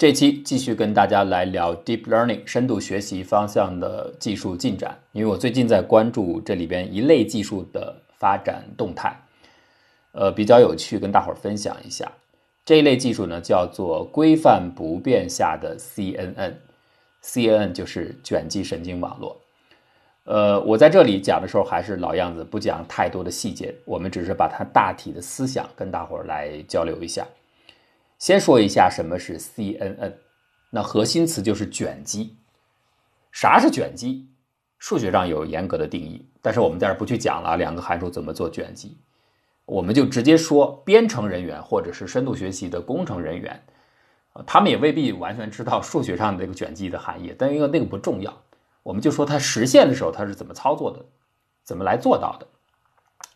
这期继续跟大家来聊 deep learning 深度学习方向的技术进展，因为我最近在关注这里边一类技术的发展动态，呃，比较有趣，跟大伙儿分享一下。这一类技术呢，叫做规范不变下的 CNN，CNN 就是卷积神经网络。呃，我在这里讲的时候还是老样子，不讲太多的细节，我们只是把它大体的思想跟大伙儿来交流一下。先说一下什么是 CNN，那核心词就是卷积。啥是卷积？数学上有严格的定义，但是我们在这不去讲了。两个函数怎么做卷积，我们就直接说编程人员或者是深度学习的工程人员，他们也未必完全知道数学上的这个卷积的含义，但因为那个不重要，我们就说它实现的时候它是怎么操作的，怎么来做到的。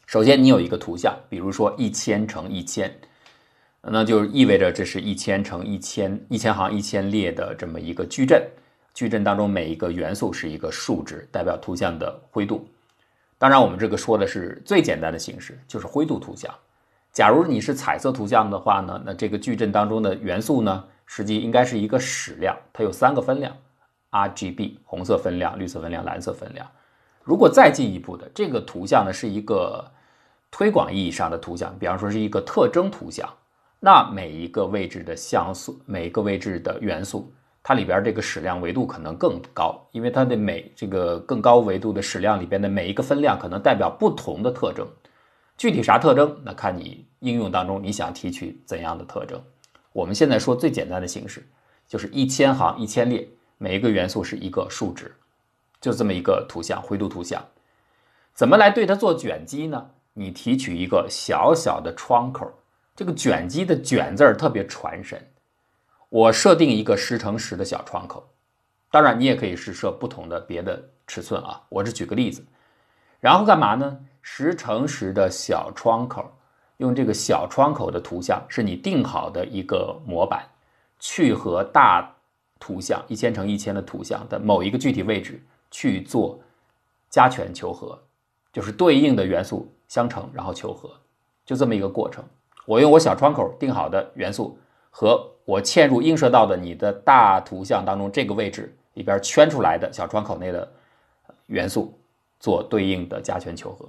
首先，你有一个图像，比如说一千乘一千。那就意味着这是一千乘一千一千行一千列的这么一个矩阵，矩阵当中每一个元素是一个数值，代表图像的灰度。当然，我们这个说的是最简单的形式，就是灰度图像。假如你是彩色图像的话呢，那这个矩阵当中的元素呢，实际应该是一个矢量，它有三个分量：RGB 红色分量、绿色分量、蓝色分量。如果再进一步的，这个图像呢是一个推广意义上的图像，比方说是一个特征图像。那每一个位置的像素，每一个位置的元素，它里边这个矢量维度可能更高，因为它的每这个更高维度的矢量里边的每一个分量可能代表不同的特征。具体啥特征，那看你应用当中你想提取怎样的特征。我们现在说最简单的形式，就是一千行一千列，每一个元素是一个数值，就这么一个图像，灰度图像。怎么来对它做卷积呢？你提取一个小小的窗口。这个卷积的“卷”字儿特别传神。我设定一个十乘十的小窗口，当然你也可以是设不同的别的尺寸啊。我只举个例子，然后干嘛呢？十乘十的小窗口，用这个小窗口的图像是你定好的一个模板，去和大图像一千乘一千的图像的某一个具体位置去做加权求和，就是对应的元素相乘，然后求和，就这么一个过程。我用我小窗口定好的元素和我嵌入映射到的你的大图像当中这个位置里边圈出来的小窗口内的元素做对应的加权求和，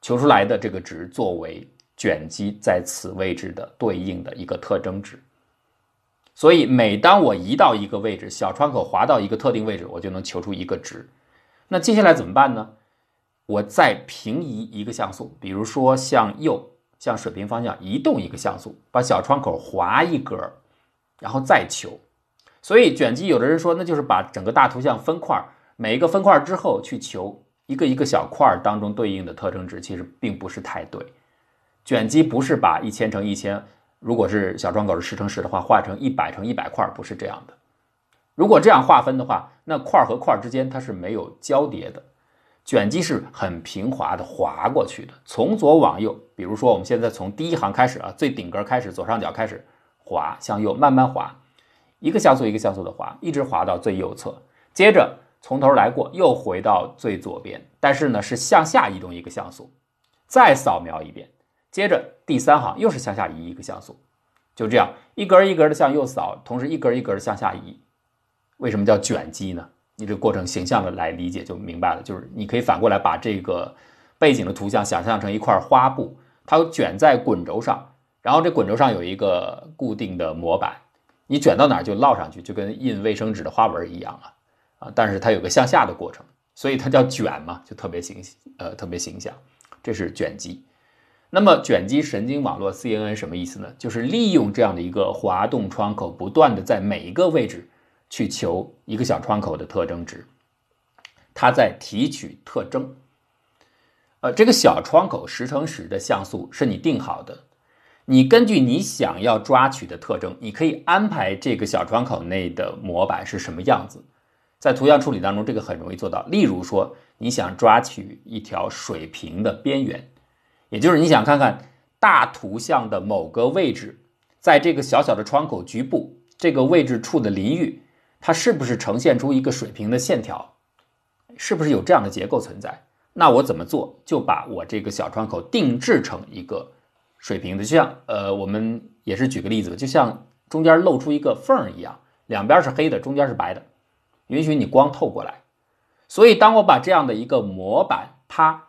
求出来的这个值作为卷积在此位置的对应的一个特征值。所以每当我移到一个位置，小窗口滑到一个特定位置，我就能求出一个值。那接下来怎么办呢？我再平移一个像素，比如说向右。向水平方向移动一个像素，把小窗口划一格，然后再求。所以卷积，有的人说那就是把整个大图像分块，每一个分块之后去求一个一个小块当中对应的特征值，其实并不是太对。卷积不是把一千乘一千，如果是小窗口是十乘十的话，画成一百乘一百块，不是这样的。如果这样划分的话，那块和块之间它是没有交叠的。卷积是很平滑的滑过去的，从左往右。比如说，我们现在从第一行开始啊，最顶格开始，左上角开始滑，向右慢慢滑，一个像素一个像素的滑，一直滑到最右侧。接着从头来过，又回到最左边，但是呢是向下移动一个像素，再扫描一遍。接着第三行又是向下移一个像素，就这样一格一格的向右扫，同时一格一格的向下移。为什么叫卷积呢？你这过程形象的来理解就明白了，就是你可以反过来把这个背景的图像想象成一块花布，它卷在滚轴上，然后这滚轴上有一个固定的模板，你卷到哪儿就烙上去，就跟印卫生纸的花纹一样啊啊！但是它有个向下的过程，所以它叫卷嘛，就特别形呃特别形象，这是卷积。那么卷积神经网络 CNN 什么意思呢？就是利用这样的一个滑动窗口，不断的在每一个位置。去求一个小窗口的特征值，它在提取特征。呃，这个小窗口十乘十的像素是你定好的，你根据你想要抓取的特征，你可以安排这个小窗口内的模板是什么样子。在图像处理当中，这个很容易做到。例如说，你想抓取一条水平的边缘，也就是你想看看大图像的某个位置，在这个小小的窗口局部这个位置处的邻域。它是不是呈现出一个水平的线条？是不是有这样的结构存在？那我怎么做？就把我这个小窗口定制成一个水平的，就像呃，我们也是举个例子，就像中间露出一个缝一样，两边是黑的，中间是白的，允许你光透过来。所以，当我把这样的一个模板它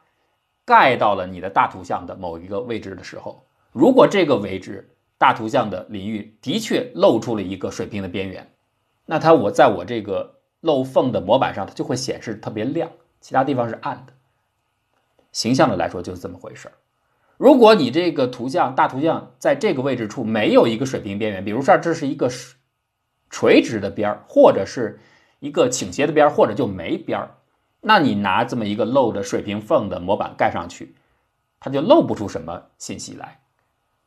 盖到了你的大图像的某一个位置的时候，如果这个位置大图像的领域的确露出了一个水平的边缘，那它我在我这个漏缝的模板上，它就会显示特别亮，其他地方是暗的。形象的来说就是这么回事儿。如果你这个图像大图像在这个位置处没有一个水平边缘，比如说这是一个垂直的边儿，或者是一个倾斜的边儿，或者就没边儿，那你拿这么一个漏的水平缝的模板盖上去，它就漏不出什么信息来，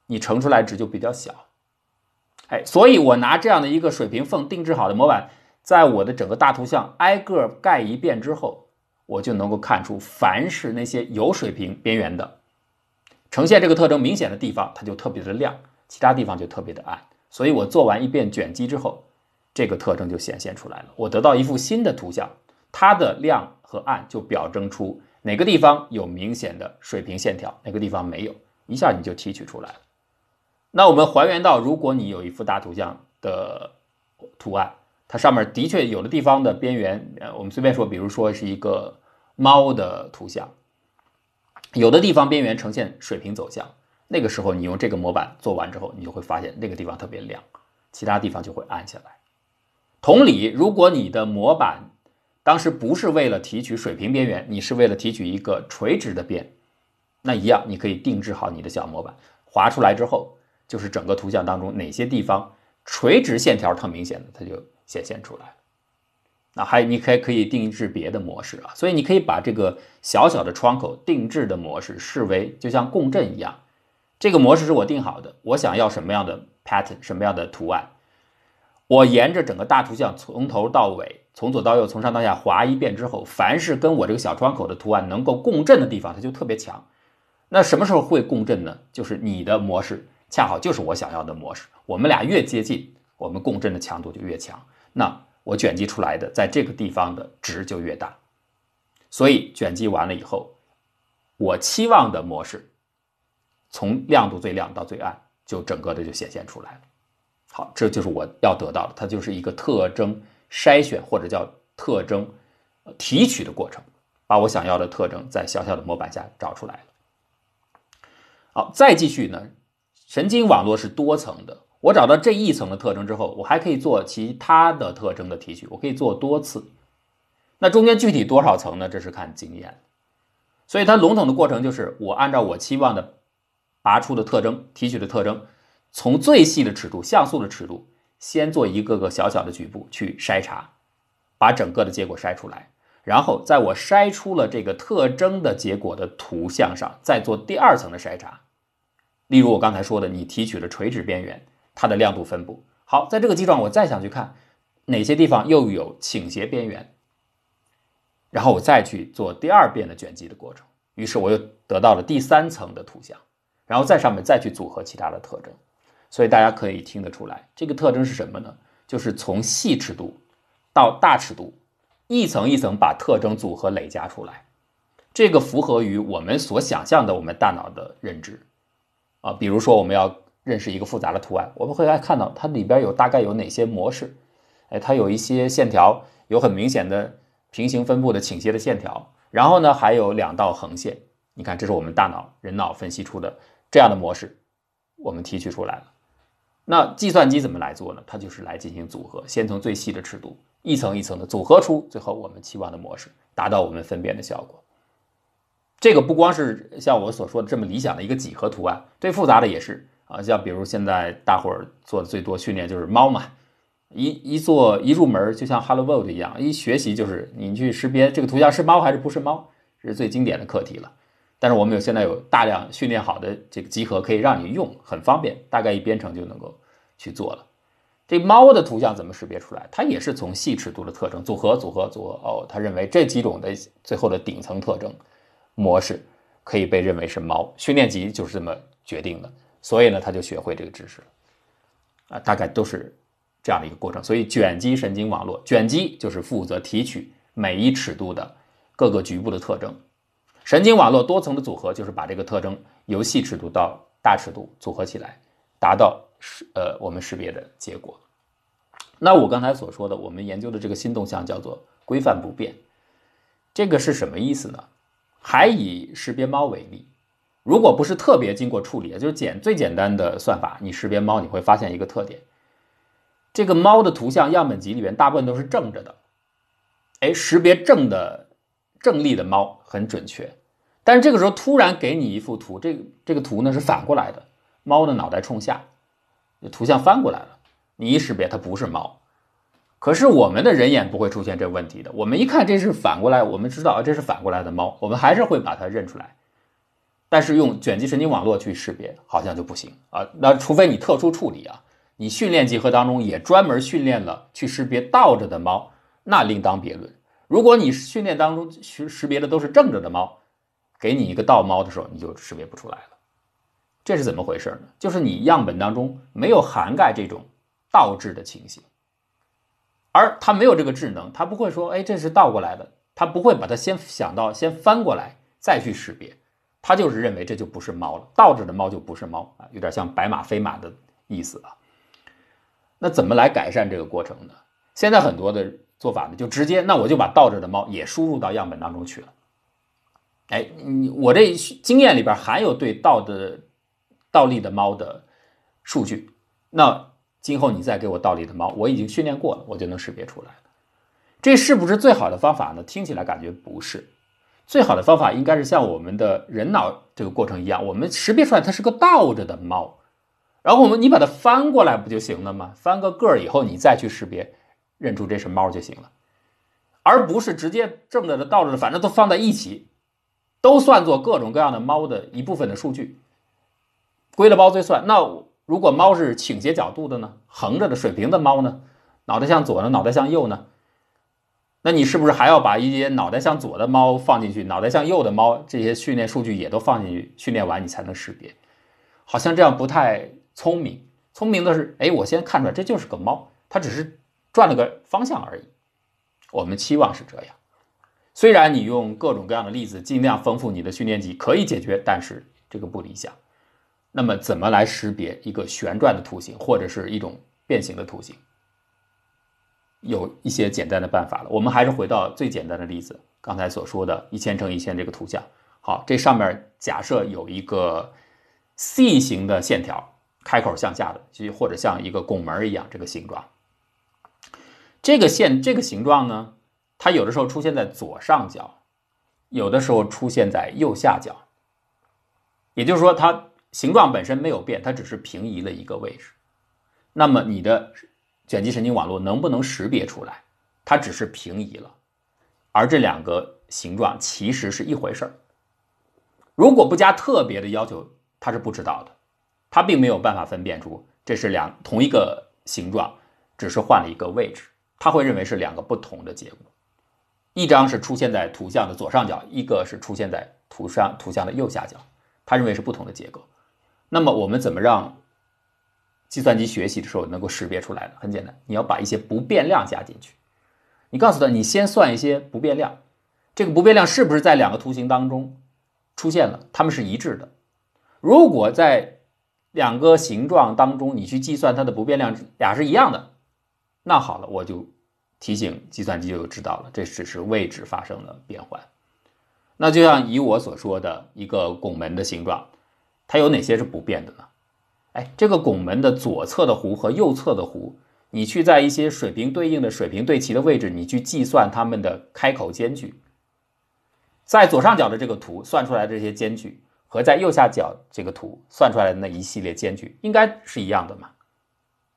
你乘出来值就比较小。哎，所以我拿这样的一个水平缝定制好的模板，在我的整个大图像挨个盖一遍之后，我就能够看出，凡是那些有水平边缘的。呈现这个特征明显的地方，它就特别的亮，其他地方就特别的暗。所以我做完一遍卷积之后，这个特征就显现出来了。我得到一幅新的图像，它的亮和暗就表征出哪个地方有明显的水平线条，哪个地方没有，一下你就提取出来了。那我们还原到，如果你有一幅大图像的图案，它上面的确有的地方的边缘，呃，我们随便说，比如说是一个猫的图像。有的地方边缘呈现水平走向，那个时候你用这个模板做完之后，你就会发现那个地方特别亮，其他地方就会暗下来。同理，如果你的模板当时不是为了提取水平边缘，你是为了提取一个垂直的边，那一样你可以定制好你的小模板，划出来之后，就是整个图像当中哪些地方垂直线条特明显的，它就显现出来。那还你可以可以定制别的模式啊，所以你可以把这个小小的窗口定制的模式视为就像共振一样，这个模式是我定好的，我想要什么样的 pattern，什么样的图案，我沿着整个大图像从头到尾，从左到右，从上到下划一遍之后，凡是跟我这个小窗口的图案能够共振的地方，它就特别强。那什么时候会共振呢？就是你的模式恰好就是我想要的模式，我们俩越接近，我们共振的强度就越强。那我卷积出来的，在这个地方的值就越大，所以卷积完了以后，我期望的模式，从亮度最亮到最暗，就整个的就显现出来了。好，这就是我要得到的，它就是一个特征筛选或者叫特征提取的过程，把我想要的特征在小小的模板下找出来了。好，再继续呢，神经网络是多层的。我找到这一层的特征之后，我还可以做其他的特征的提取，我可以做多次。那中间具体多少层呢？这是看经验。所以它笼统的过程就是，我按照我期望的拔出的特征、提取的特征，从最细的尺度、像素的尺度，先做一个个小小的局部去筛查，把整个的结果筛出来，然后在我筛出了这个特征的结果的图像上，再做第二层的筛查。例如我刚才说的，你提取了垂直边缘。它的亮度分布好，在这个基础上，我再想去看哪些地方又有倾斜边缘，然后我再去做第二遍的卷积的过程，于是我又得到了第三层的图像，然后在上面再去组合其他的特征，所以大家可以听得出来，这个特征是什么呢？就是从细尺度到大尺度，一层一层把特征组合累加出来，这个符合于我们所想象的我们大脑的认知啊，比如说我们要。认识一个复杂的图案，我们会来看到它里边有大概有哪些模式，哎，它有一些线条，有很明显的平行分布的倾斜的线条，然后呢还有两道横线，你看这是我们大脑人脑分析出的这样的模式，我们提取出来了。那计算机怎么来做呢？它就是来进行组合，先从最细的尺度一层一层的组合出最后我们期望的模式，达到我们分辨的效果。这个不光是像我所说的这么理想的一个几何图案，最复杂的也是。啊，像比如现在大伙儿做的最多训练就是猫嘛，一一做一入门就像 Hello World 一样，一学习就是你去识别这个图像是猫还是不是猫，这是最经典的课题了。但是我们有现在有大量训练好的这个集合可以让你用，很方便，大概一编程就能够去做了。这猫的图像怎么识别出来？它也是从细尺度的特征组合组合组合哦，他认为这几种的最后的顶层特征模式可以被认为是猫，训练集就是这么决定的。所以呢，他就学会这个知识了，啊，大概都是这样的一个过程。所以卷积神经网络，卷积就是负责提取每一尺度的各个局部的特征，神经网络多层的组合就是把这个特征由细尺度到大尺度组合起来，达到识呃我们识别的结果。那我刚才所说的，我们研究的这个新动向叫做规范不变，这个是什么意思呢？还以识别猫为例，如果不是特别经过处理，就是简最简单的算法，你识别猫，你会发现一个特点：这个猫的图像样本集里面大部分都是正着的，哎，识别正的正立的猫很准确。但是这个时候突然给你一幅图，这个这个图呢是反过来的，猫的脑袋冲下，图像翻过来了。你一识别它不是猫，可是我们的人眼不会出现这问题的。我们一看这是反过来，我们知道啊这是反过来的猫，我们还是会把它认出来。但是用卷积神经网络去识别好像就不行啊。那除非你特殊处理啊，你训练集合当中也专门训练了去识别倒着的猫，那另当别论。如果你训练当中识识别的都是正着的猫，给你一个倒猫的时候，你就识别不出来了。这是怎么回事呢？就是你样本当中没有涵盖这种。倒置的情形，而他没有这个智能，他不会说，哎，这是倒过来的，他不会把它先想到先翻过来再去识别，他就是认为这就不是猫了，倒着的猫就不是猫啊，有点像白马非马的意思啊。那怎么来改善这个过程呢？现在很多的做法呢，就直接，那我就把倒着的猫也输入到样本当中去了。哎，你我这经验里边含有对倒的倒立的猫的数据，那。今后你再给我倒立的猫，我已经训练过了，我就能识别出来了。这是不是最好的方法呢？听起来感觉不是。最好的方法应该是像我们的人脑这个过程一样，我们识别出来它是个倒着的猫，然后我们你把它翻过来不就行了吗？翻个个儿以后，你再去识别，认出这是猫就行了，而不是直接正着的、倒着的，反正都放在一起，都算作各种各样的猫的一部分的数据，归了包罪算。那。如果猫是倾斜角度的呢？横着的水平的猫呢？脑袋向左呢？脑袋向右呢？那你是不是还要把一些脑袋向左的猫放进去，脑袋向右的猫这些训练数据也都放进去？训练完你才能识别，好像这样不太聪明。聪明的是，哎，我先看出来这就是个猫，它只是转了个方向而已。我们期望是这样。虽然你用各种各样的例子尽量丰富你的训练集可以解决，但是这个不理想。那么，怎么来识别一个旋转的图形或者是一种变形的图形？有一些简单的办法了。我们还是回到最简单的例子，刚才所说的一千乘一千这个图像。好，这上面假设有一个 C 型的线条，开口向下的，就或者像一个拱门一样这个形状。这个线这个形状呢，它有的时候出现在左上角，有的时候出现在右下角。也就是说，它。形状本身没有变，它只是平移了一个位置。那么你的卷积神经网络能不能识别出来？它只是平移了，而这两个形状其实是一回事儿。如果不加特别的要求，它是不知道的，它并没有办法分辨出这是两同一个形状，只是换了一个位置，它会认为是两个不同的结果。一张是出现在图像的左上角，一个是出现在图上图像的右下角，他认为是不同的结构。那么我们怎么让计算机学习的时候能够识别出来呢？很简单，你要把一些不变量加进去。你告诉他，你先算一些不变量，这个不变量是不是在两个图形当中出现了？它们是一致的。如果在两个形状当中，你去计算它的不变量俩是一样的，那好了，我就提醒计算机就知道了，这只是位置发生了变换。那就像以我所说的一个拱门的形状。它有哪些是不变的呢？哎，这个拱门的左侧的弧和右侧的弧，你去在一些水平对应的水平对齐的位置，你去计算它们的开口间距，在左上角的这个图算出来的这些间距，和在右下角这个图算出来的那一系列间距，应该是一样的嘛？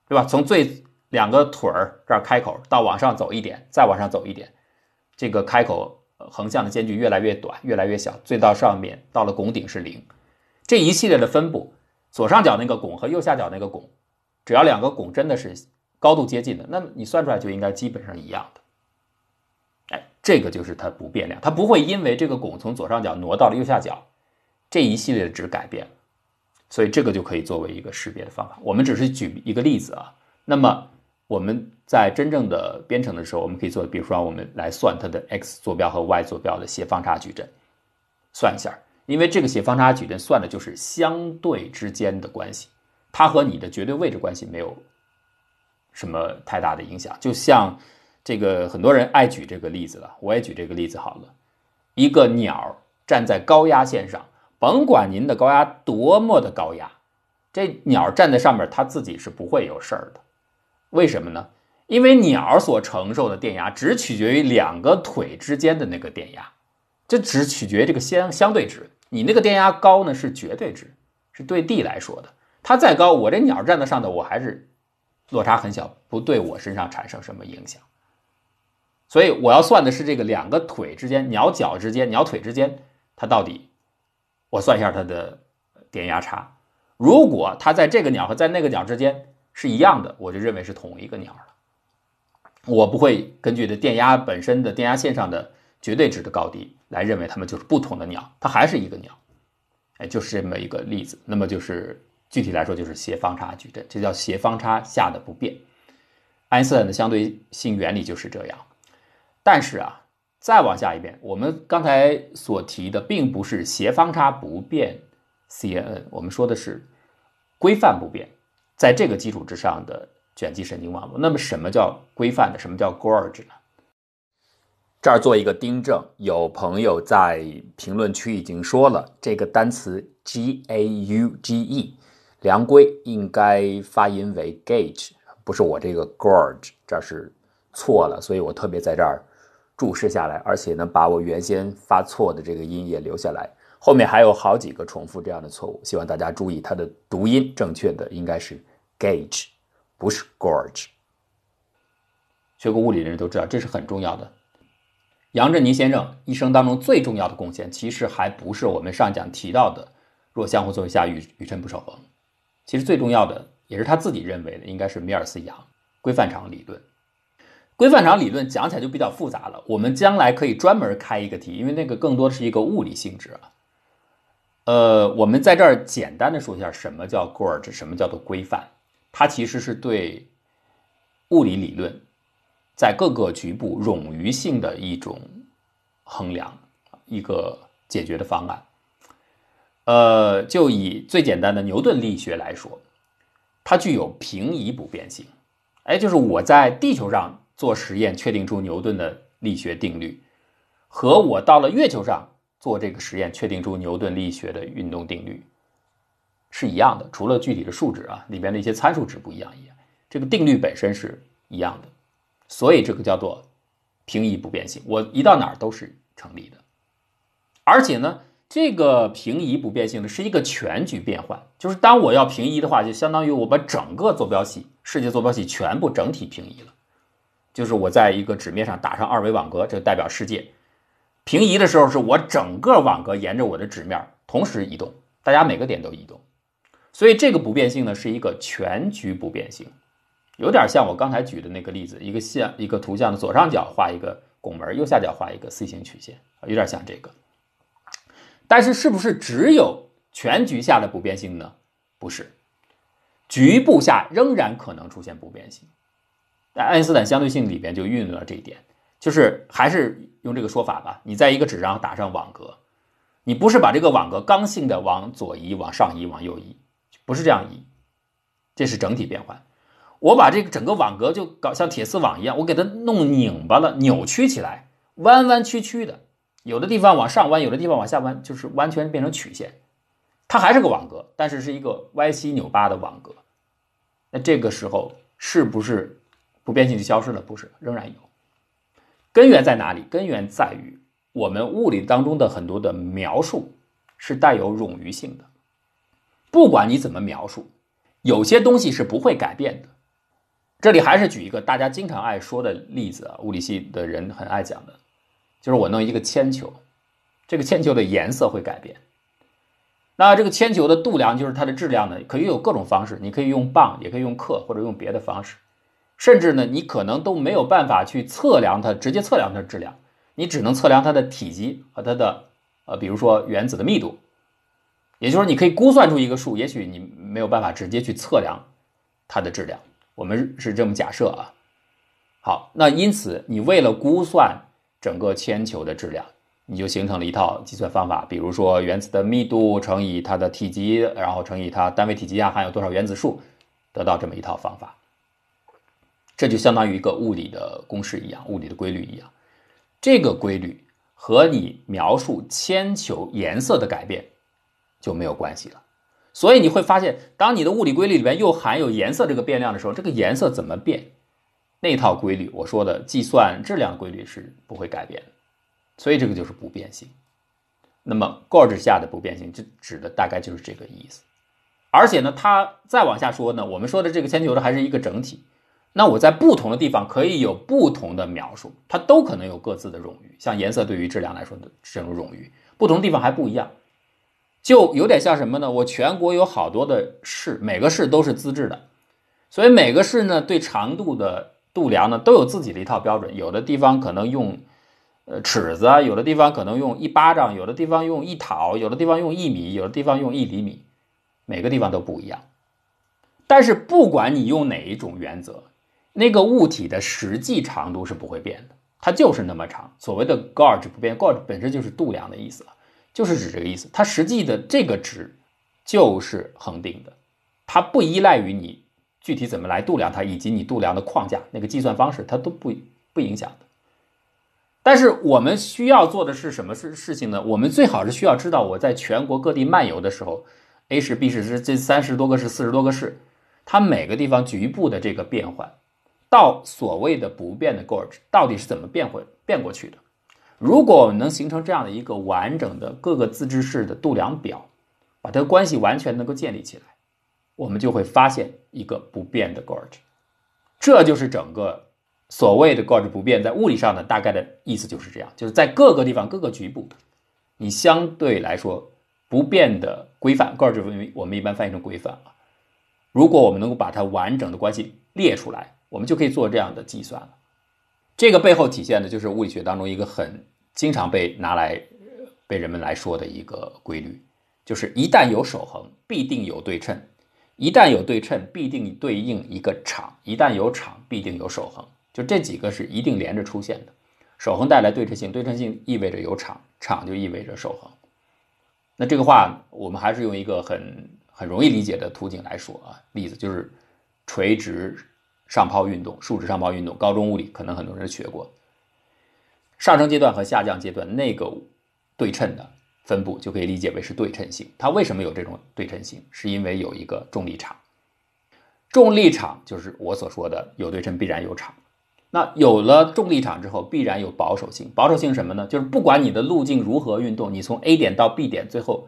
对吧？从最两个腿儿这儿开口到往上走一点，再往上走一点，这个开口横向的间距越来越短，越来越小，最到上面到了拱顶是零。这一系列的分布，左上角那个拱和右下角那个拱，只要两个拱真的是高度接近的，那么你算出来就应该基本上一样的。哎，这个就是它不变量，它不会因为这个拱从左上角挪到了右下角，这一系列的值改变，所以这个就可以作为一个识别的方法。我们只是举一个例子啊。那么我们在真正的编程的时候，我们可以做，比如说我们来算它的 x 坐标和 y 坐标的斜方差矩阵，算一下。因为这个斜方差矩阵算的就是相对之间的关系，它和你的绝对位置关系没有什么太大的影响。就像这个很多人爱举这个例子了，我也举这个例子好了。一个鸟站在高压线上，甭管您的高压多么的高压，这鸟站在上面，它自己是不会有事儿的。为什么呢？因为鸟所承受的电压只取决于两个腿之间的那个电压，这只取决于这个相相对值。你那个电压高呢是绝对值，是对地来说的。它再高，我这鸟站在上头，我还是落差很小，不对我身上产生什么影响。所以我要算的是这个两个腿之间、鸟脚之间、鸟腿之间，它到底，我算一下它的电压差。如果它在这个鸟和在那个鸟之间是一样的，我就认为是同一个鸟了。我不会根据的电压本身的电压线上的绝对值的高低来认为它们就是不同的鸟，它还是一个鸟。哎，就是这么一个例子。那么就是具体来说，就是斜方差矩阵，这叫斜方差下的不变。爱因斯坦的相对性原理就是这样。但是啊，再往下一遍，我们刚才所提的并不是斜方差不变 CNN，我们说的是规范不变，在这个基础之上的卷积神经网络。那么什么叫规范的？什么叫 gauge 呢？这儿做一个订正，有朋友在评论区已经说了，这个单词 g a u g e 量规应该发音为 gauge，不是我这个 gorge，这是错了，所以我特别在这儿。注释下来，而且呢，把我原先发错的这个音也留下来。后面还有好几个重复这样的错误，希望大家注意，它的读音正确的应该是 gauge，不是 gorge。学过物理的人都知道，这是很重要的。杨振宁先生一生当中最重要的贡献，其实还不是我们上讲提到的“若相互作用下，宇宇称不守恒”。其实最重要的，也是他自己认为的，应该是米尔斯杨规范场理论。规范场理论讲起来就比较复杂了，我们将来可以专门开一个题，因为那个更多的是一个物理性质啊。呃，我们在这儿简单的说一下什么叫 gauge，什么叫做规范，它其实是对物理理论在各个局部冗余性的一种衡量，一个解决的方案。呃，就以最简单的牛顿力学来说，它具有平移不变性，哎，就是我在地球上。做实验确定出牛顿的力学定律，和我到了月球上做这个实验确定出牛顿力学的运动定律是一样的，除了具体的数值啊里边的一些参数值不一样一样，这个定律本身是一样的，所以这个叫做平移不变性，我移到哪儿都是成立的。而且呢，这个平移不变性呢是一个全局变换，就是当我要平移的话，就相当于我把整个坐标系世界坐标系全部整体平移了。就是我在一个纸面上打上二维网格，这代表世界平移的时候，是我整个网格沿着我的纸面同时移动，大家每个点都移动，所以这个不变性呢是一个全局不变性，有点像我刚才举的那个例子，一个像一个图像的左上角画一个拱门，右下角画一个 C 型曲线，有点像这个。但是是不是只有全局下的不变性呢？不是，局部下仍然可能出现不变性。在爱因斯坦相对性里边就运用了这一点，就是还是用这个说法吧。你在一个纸上打上网格，你不是把这个网格刚性的往左移、往上移、往右移，不是这样移，这是整体变换。我把这个整个网格就搞像铁丝网一样，我给它弄拧巴了、扭曲起来，弯弯曲曲的，有的地方往上弯，有的地方往下弯，就是完全变成曲线。它还是个网格，但是是一个歪七扭八的网格。那这个时候是不是？不变性就消失了？不是，仍然有。根源在哪里？根源在于我们物理当中的很多的描述是带有冗余性的。不管你怎么描述，有些东西是不会改变的。这里还是举一个大家经常爱说的例子啊，物理系的人很爱讲的，就是我弄一个铅球，这个铅球的颜色会改变。那这个铅球的度量就是它的质量呢，可以有各种方式，你可以用磅，也可以用克，或者用别的方式。甚至呢，你可能都没有办法去测量它，直接测量它的质量，你只能测量它的体积和它的，呃，比如说原子的密度。也就是说，你可以估算出一个数，也许你没有办法直接去测量它的质量。我们是这么假设啊。好，那因此你为了估算整个铅球的质量，你就形成了一套计算方法，比如说原子的密度乘以它的体积，然后乘以它单位体积啊含有多少原子数，得到这么一套方法。这就相当于一个物理的公式一样，物理的规律一样。这个规律和你描述铅球颜色的改变就没有关系了。所以你会发现，当你的物理规律里边又含有颜色这个变量的时候，这个颜色怎么变？那套规律，我说的计算质量规律是不会改变的。所以这个就是不变性。那么 gauge 下的不变性，就指的大概就是这个意思。而且呢，它再往下说呢，我们说的这个铅球呢还是一个整体。那我在不同的地方可以有不同的描述，它都可能有各自的冗余。像颜色对于质量来说的这种冗余，不同地方还不一样。就有点像什么呢？我全国有好多的市，每个市都是自治的，所以每个市呢对长度的度量呢都有自己的一套标准。有的地方可能用呃尺子啊，有的地方可能用一巴掌，有的地方用一讨，有的地方用一米，有的地方用一厘米，每个地方都不一样。但是不管你用哪一种原则，那个物体的实际长度是不会变的，它就是那么长。所谓的 gauge 不变，gauge 本身就是度量的意思。就是指这个意思，它实际的这个值就是恒定的，它不依赖于你具体怎么来度量它，以及你度量的框架那个计算方式，它都不不影响的。但是我们需要做的是什么事事情呢？我们最好是需要知道我在全国各地漫游的时候，A 市、B 市这这三十多个市、四十多个市，它每个地方局部的这个变换，到所谓的不变的 Gorge 到底是怎么变回变过去的？如果我们能形成这样的一个完整的各个自治市的度量表，把它的关系完全能够建立起来，我们就会发现一个不变的 gauge。这就是整个所谓的 gauge 不变，在物理上的大概的意思就是这样，就是在各个地方各个局部，你相对来说不变的规范 gauge，我们一般翻译成规范啊。如果我们能够把它完整的关系列出来，我们就可以做这样的计算了。这个背后体现的就是物理学当中一个很经常被拿来被人们来说的一个规律，就是一旦有守恒，必定有对称；一旦有对称，必定对应一个场；一旦有场，必定有守恒。就这几个是一定连着出现的。守恒带来对称性，对称性意味着有场，场就意味着守恒。那这个话，我们还是用一个很很容易理解的图景来说啊，例子就是垂直。上抛运动，竖直上抛运动，高中物理可能很多人学过。上升阶段和下降阶段那个对称的分布就可以理解为是对称性。它为什么有这种对称性？是因为有一个重力场。重力场就是我所说的有对称必然有场。那有了重力场之后，必然有保守性。保守性什么呢？就是不管你的路径如何运动，你从 A 点到 B 点，最后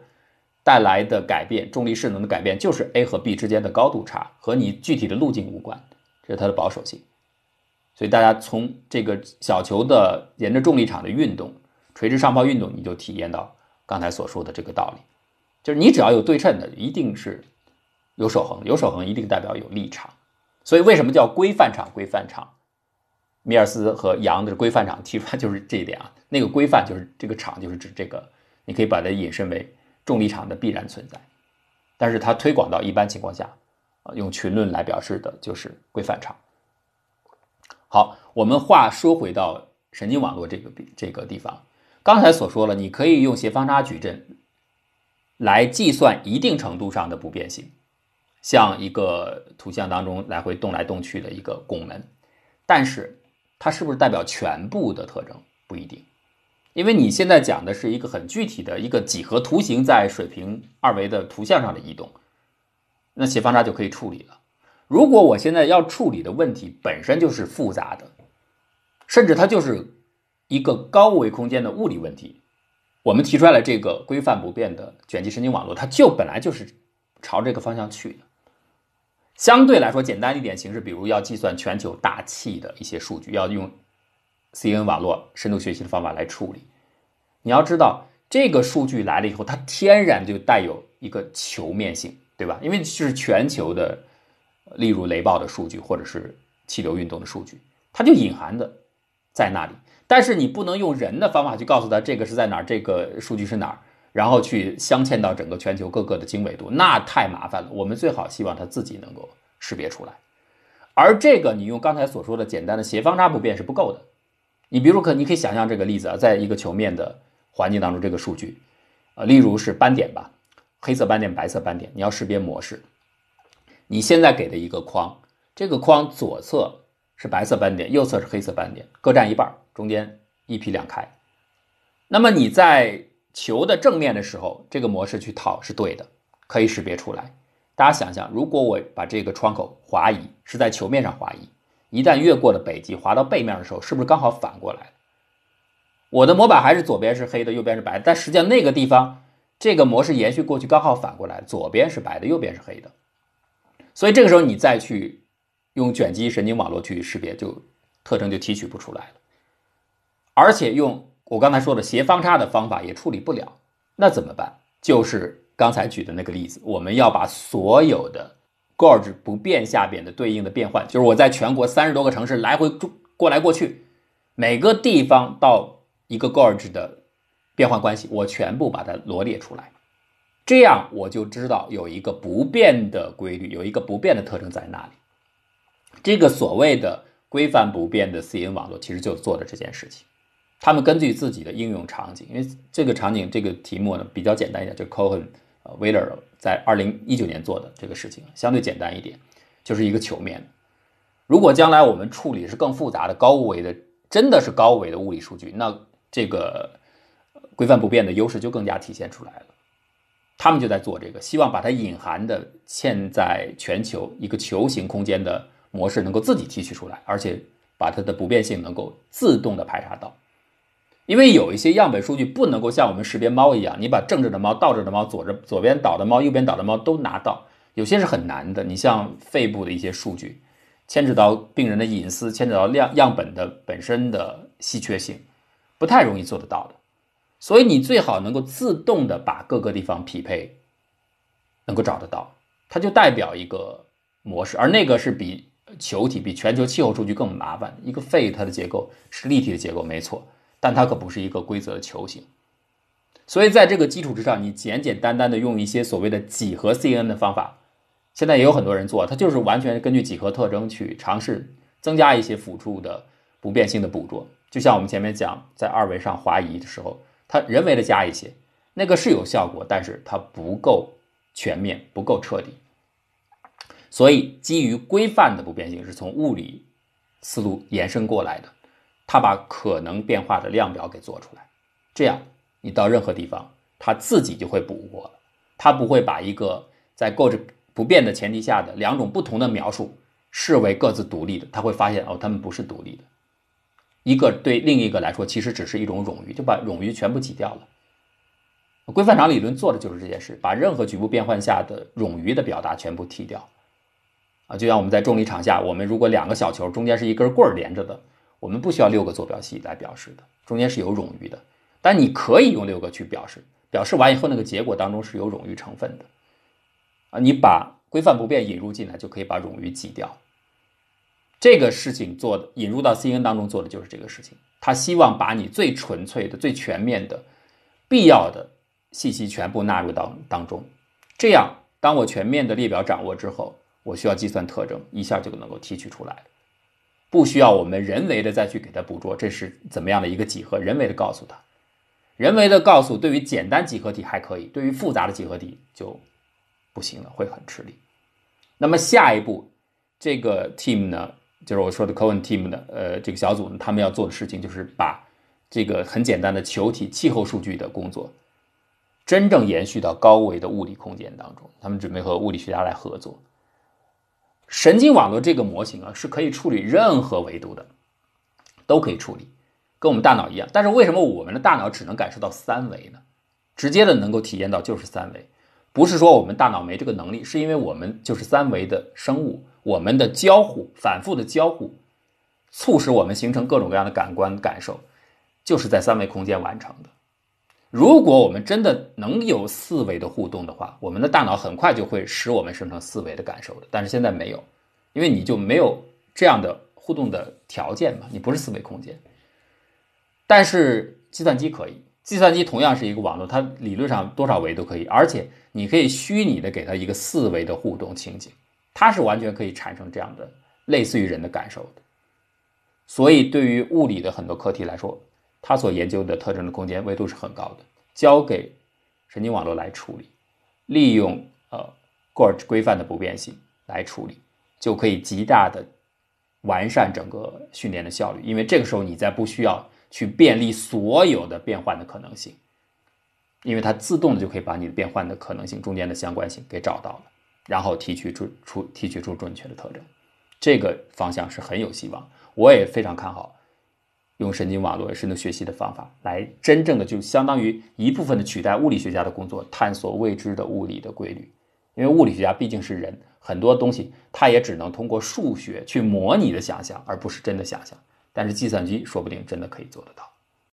带来的改变，重力势能的改变，就是 A 和 B 之间的高度差，和你具体的路径无关。这是它的保守性，所以大家从这个小球的沿着重力场的运动，垂直上抛运动，你就体验到刚才所说的这个道理，就是你只要有对称的，一定是有守恒，有守恒一定代表有力场。所以为什么叫规范场？规范场，米尔斯和杨的规范场提出来就是这一点啊。那个规范就是这个场，就是指这个，你可以把它引申为重力场的必然存在，但是它推广到一般情况下。啊，用群论来表示的就是规范场。好，我们话说回到神经网络这个这个地方，刚才所说了，你可以用斜方差矩阵来计算一定程度上的不变性，像一个图像当中来回动来动去的一个拱门，但是它是不是代表全部的特征不一定，因为你现在讲的是一个很具体的一个几何图形在水平二维的图像上的移动。那斜方差就可以处理了。如果我现在要处理的问题本身就是复杂的，甚至它就是一个高维空间的物理问题，我们提出来了这个规范不变的卷积神经网络，它就本来就是朝这个方向去的。相对来说简单一点形式，比如要计算全球大气的一些数据，要用 CNN 网络深度学习的方法来处理。你要知道，这个数据来了以后，它天然就带有一个球面性。对吧？因为是全球的，例如雷暴的数据或者是气流运动的数据，它就隐含的在那里。但是你不能用人的方法去告诉他这个是在哪儿，这个数据是哪儿，然后去镶嵌到整个全球各个的经纬度，那太麻烦了。我们最好希望他自己能够识别出来。而这个你用刚才所说的简单的斜方差不变是不够的。你比如可你可以想象这个例子啊，在一个球面的环境当中这个数据，呃，例如是斑点吧，黑色斑点、白色斑点，你要识别模式。你现在给的一个框，这个框左侧是白色斑点，右侧是黑色斑点，各占一半，中间一劈两开。那么你在球的正面的时候，这个模式去套是对的，可以识别出来。大家想想，如果我把这个窗口滑移，是在球面上滑移，一旦越过了北极，滑到背面的时候，是不是刚好反过来？我的模板还是左边是黑的，右边是白的，但实际上那个地方，这个模式延续过去刚好反过来，左边是白的，右边是黑的。所以这个时候你再去用卷积神经网络去识别，就特征就提取不出来了。而且用我刚才说的斜方差的方法也处理不了，那怎么办？就是。刚才举的那个例子，我们要把所有的 gorge 不变下边的对应的变换，就是我在全国三十多个城市来回过来过去，每个地方到一个 gorge 的变换关系，我全部把它罗列出来，这样我就知道有一个不变的规律，有一个不变的特征在那里。这个所谓的规范不变的 C N 网络，其实就做的这件事情。他们根据自己的应用场景，因为这个场景这个题目呢比较简单一点，就 Cohen。呃，Wheeler 在二零一九年做的这个事情相对简单一点，就是一个球面。如果将来我们处理是更复杂的高维的，真的是高维的物理数据，那这个规范不变的优势就更加体现出来了。他们就在做这个，希望把它隐含的嵌在全球一个球形空间的模式能够自己提取出来，而且把它的不变性能够自动的排查到。因为有一些样本数据不能够像我们识别猫一样，你把正着的猫、倒着的猫、左着左边倒的猫、右边倒的猫都拿到，有些是很难的。你像肺部的一些数据，牵扯到病人的隐私，牵扯到样样本的本身的稀缺性，不太容易做得到的。所以你最好能够自动的把各个地方匹配，能够找得到，它就代表一个模式，而那个是比球体、比全球气候数据更麻烦。一个肺它的结构是立体的结构，没错。但它可不是一个规则的球形，所以在这个基础之上，你简简单单的用一些所谓的几何 CNN 的方法，现在也有很多人做，它就是完全根据几何特征去尝试增加一些辅助的不变性的捕捉。就像我们前面讲，在二维上滑移的时候，它人为的加一些，那个是有效果，但是它不够全面，不够彻底。所以，基于规范的不变性是从物理思路延伸过来的。他把可能变化的量表给做出来，这样你到任何地方，他自己就会捕获了。他不会把一个在构置不变的前提下的两种不同的描述视为各自独立的，他会发现哦，他们不是独立的。一个对另一个来说，其实只是一种冗余，就把冗余全部挤掉了。规范场理论做的就是这件事，把任何局部变换下的冗余的表达全部剔掉。啊，就像我们在重力场下，我们如果两个小球中间是一根棍连着的。我们不需要六个坐标系来表示的，中间是有冗余的，但你可以用六个去表示，表示完以后那个结果当中是有冗余成分的，啊，你把规范不变引入进来，就可以把冗余挤掉。这个事情做的引入到 C N 当中做的就是这个事情，他希望把你最纯粹的、最全面的、必要的信息全部纳入到当中，这样当我全面的列表掌握之后，我需要计算特征，一下就能够提取出来。不需要我们人为的再去给它捕捉，这是怎么样的一个几何？人为的告诉他，人为的告诉，对于简单几何体还可以，对于复杂的几何体就不行了，会很吃力。那么下一步，这个 team 呢，就是我说的 Cohen team 的，呃，这个小组呢，他们要做的事情就是把这个很简单的球体气候数据的工作，真正延续到高维的物理空间当中。他们准备和物理学家来合作。神经网络这个模型啊，是可以处理任何维度的，都可以处理，跟我们大脑一样。但是为什么我们的大脑只能感受到三维呢？直接的能够体验到就是三维，不是说我们大脑没这个能力，是因为我们就是三维的生物，我们的交互、反复的交互，促使我们形成各种各样的感官感受，就是在三维空间完成的。如果我们真的能有四维的互动的话，我们的大脑很快就会使我们生成四维的感受的。但是现在没有，因为你就没有这样的互动的条件嘛，你不是四维空间。但是计算机可以，计算机同样是一个网络，它理论上多少维都可以，而且你可以虚拟的给它一个四维的互动情景，它是完全可以产生这样的类似于人的感受的。所以对于物理的很多课题来说，它所研究的特征的空间维度是很高的，交给神经网络来处理，利用呃 GORCH 规范的不变性来处理，就可以极大的完善整个训练的效率。因为这个时候你再不需要去便利所有的变换的可能性，因为它自动的就可以把你的变换的可能性中间的相关性给找到了，然后提取出出提取出准确的特征。这个方向是很有希望，我也非常看好用神经网络深度学习的方法来真正的就相当于一部分的取代物理学家的工作，探索未知的物理的规律。因为物理学家毕竟是人，很多东西他也只能通过数学去模拟的想象，而不是真的想象。但是计算机说不定真的可以做得到。